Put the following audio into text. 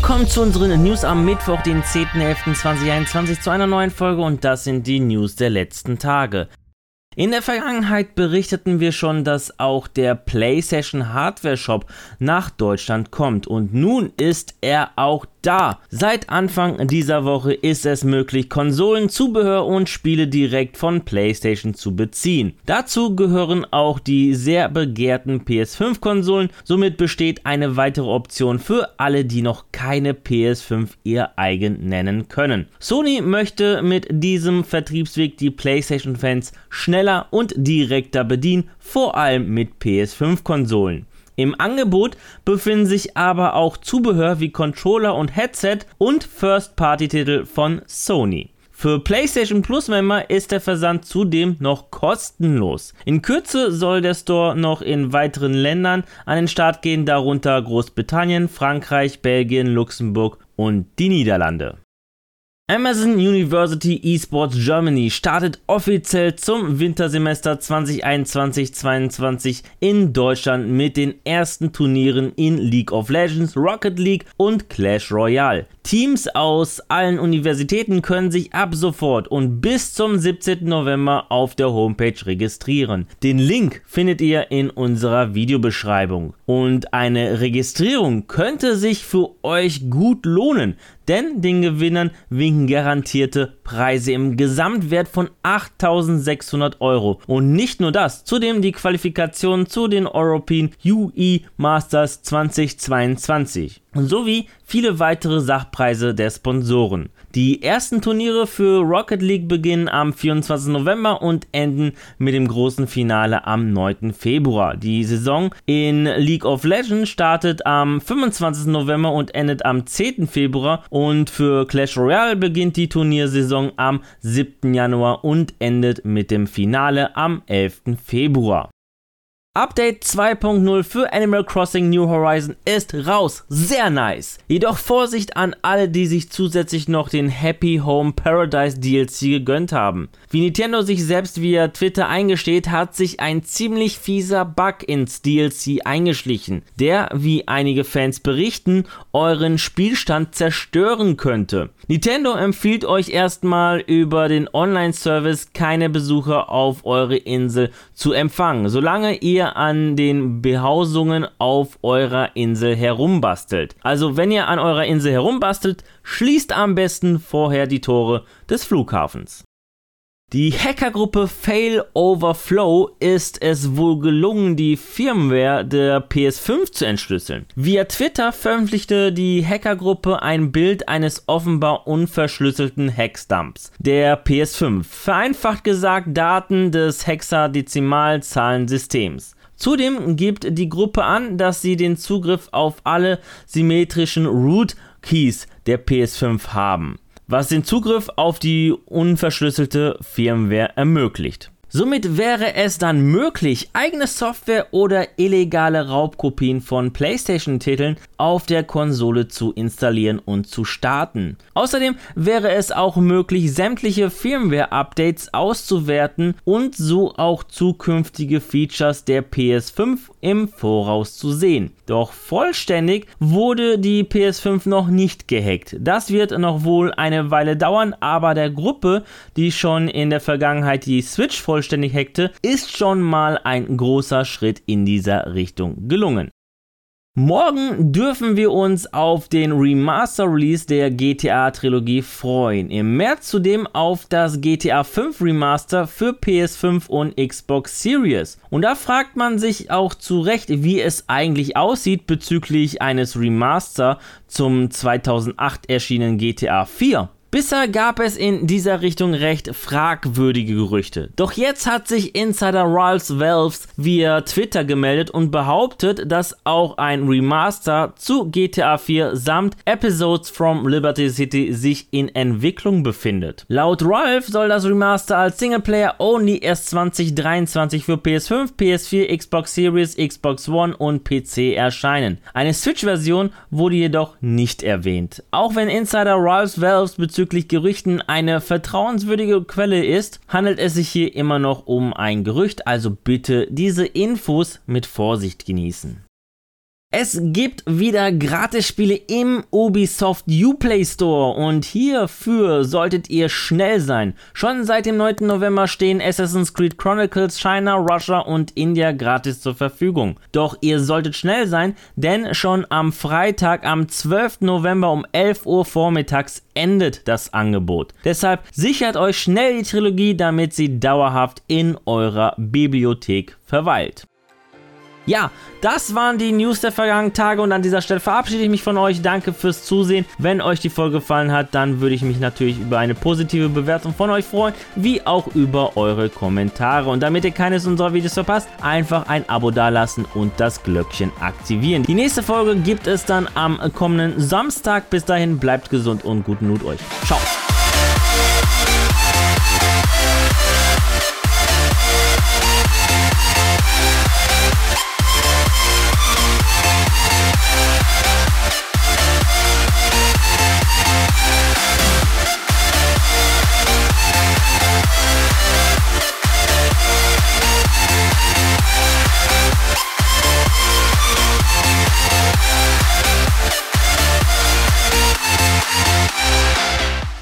Willkommen zu unseren News am Mittwoch, den 10.11.2021 zu einer neuen Folge und das sind die News der letzten Tage. In der Vergangenheit berichteten wir schon, dass auch der PlayStation Hardware Shop nach Deutschland kommt und nun ist er auch da. Seit Anfang dieser Woche ist es möglich, Konsolen, Zubehör und Spiele direkt von PlayStation zu beziehen. Dazu gehören auch die sehr begehrten PS5-Konsolen. Somit besteht eine weitere Option für alle, die noch keine PS5 ihr eigen nennen können. Sony möchte mit diesem Vertriebsweg die PlayStation-Fans schneller und direkter bedienen, vor allem mit PS5-Konsolen. Im Angebot befinden sich aber auch Zubehör wie Controller und Headset und First-Party-Titel von Sony. Für PlayStation Plus Member ist der Versand zudem noch kostenlos. In Kürze soll der Store noch in weiteren Ländern an den Start gehen, darunter Großbritannien, Frankreich, Belgien, Luxemburg und die Niederlande. Amazon University Esports Germany startet offiziell zum Wintersemester 2021-22 in Deutschland mit den ersten Turnieren in League of Legends, Rocket League und Clash Royale. Teams aus allen Universitäten können sich ab sofort und bis zum 17. November auf der Homepage registrieren. Den Link findet ihr in unserer Videobeschreibung. Und eine Registrierung könnte sich für euch gut lohnen, denn den Gewinnern winken garantierte Preise im Gesamtwert von 8600 Euro. Und nicht nur das, zudem die Qualifikation zu den European UE Masters 2022 sowie viele weitere Sachpreise der Sponsoren. Die ersten Turniere für Rocket League beginnen am 24. November und enden mit dem großen Finale am 9. Februar. Die Saison in League of Legends startet am 25. November und endet am 10. Februar und für Clash Royale beginnt die Turniersaison am 7. Januar und endet mit dem Finale am 11. Februar. Update 2.0 für Animal Crossing New Horizon ist raus. Sehr nice. Jedoch Vorsicht an alle, die sich zusätzlich noch den Happy Home Paradise DLC gegönnt haben. Wie Nintendo sich selbst via Twitter eingesteht, hat sich ein ziemlich fieser Bug ins DLC eingeschlichen, der, wie einige Fans berichten, euren Spielstand zerstören könnte. Nintendo empfiehlt euch erstmal über den Online-Service keine Besucher auf eure Insel zu empfangen, solange ihr an den Behausungen auf eurer Insel herumbastelt. Also wenn ihr an eurer Insel herumbastelt, schließt am besten vorher die Tore des Flughafens. Die Hackergruppe Fail Overflow ist es wohl gelungen, die Firmware der PS5 zu entschlüsseln. Via Twitter veröffentlichte die Hackergruppe ein Bild eines offenbar unverschlüsselten Hexdumps der PS5. Vereinfacht gesagt Daten des Hexadezimalzahlensystems. Zudem gibt die Gruppe an, dass sie den Zugriff auf alle symmetrischen Root Keys der PS5 haben was den Zugriff auf die unverschlüsselte Firmware ermöglicht. Somit wäre es dann möglich, eigene Software oder illegale Raubkopien von PlayStation-Titeln auf der Konsole zu installieren und zu starten. Außerdem wäre es auch möglich, sämtliche Firmware-Updates auszuwerten und so auch zukünftige Features der PS5 im Voraus zu sehen. Doch vollständig wurde die PS5 noch nicht gehackt. Das wird noch wohl eine Weile dauern, aber der Gruppe, die schon in der Vergangenheit die Switch vollständig hackte, ist schon mal ein großer Schritt in dieser Richtung gelungen. Morgen dürfen wir uns auf den Remaster-Release der GTA-Trilogie freuen. Im März zudem auf das GTA 5 Remaster für PS5 und Xbox Series. Und da fragt man sich auch zu Recht, wie es eigentlich aussieht bezüglich eines Remaster zum 2008 erschienenen GTA 4. Bisher gab es in dieser Richtung recht fragwürdige Gerüchte. Doch jetzt hat sich Insider Ralph Valves via Twitter gemeldet und behauptet, dass auch ein Remaster zu GTA 4 samt Episodes from Liberty City sich in Entwicklung befindet. Laut Ralph soll das Remaster als Singleplayer only erst 2023 für PS5, PS4, Xbox Series, Xbox One und PC erscheinen. Eine Switch-Version wurde jedoch nicht erwähnt. Auch wenn Insider Ralph Valves bezüglich bezüglich Gerüchten eine vertrauenswürdige Quelle ist, handelt es sich hier immer noch um ein Gerücht, also bitte diese Infos mit Vorsicht genießen. Es gibt wieder Gratisspiele im Ubisoft Uplay Store und hierfür solltet ihr schnell sein. Schon seit dem 9. November stehen Assassin's Creed Chronicles China, Russia und India gratis zur Verfügung. Doch ihr solltet schnell sein, denn schon am Freitag, am 12. November um 11 Uhr vormittags endet das Angebot. Deshalb sichert euch schnell die Trilogie, damit sie dauerhaft in eurer Bibliothek verweilt. Ja, das waren die News der vergangenen Tage und an dieser Stelle verabschiede ich mich von euch. Danke fürs Zusehen. Wenn euch die Folge gefallen hat, dann würde ich mich natürlich über eine positive Bewertung von euch freuen, wie auch über eure Kommentare. Und damit ihr keines unserer Videos verpasst, einfach ein Abo dalassen und das Glöckchen aktivieren. Die nächste Folge gibt es dann am kommenden Samstag. Bis dahin bleibt gesund und guten Mut euch. Ciao.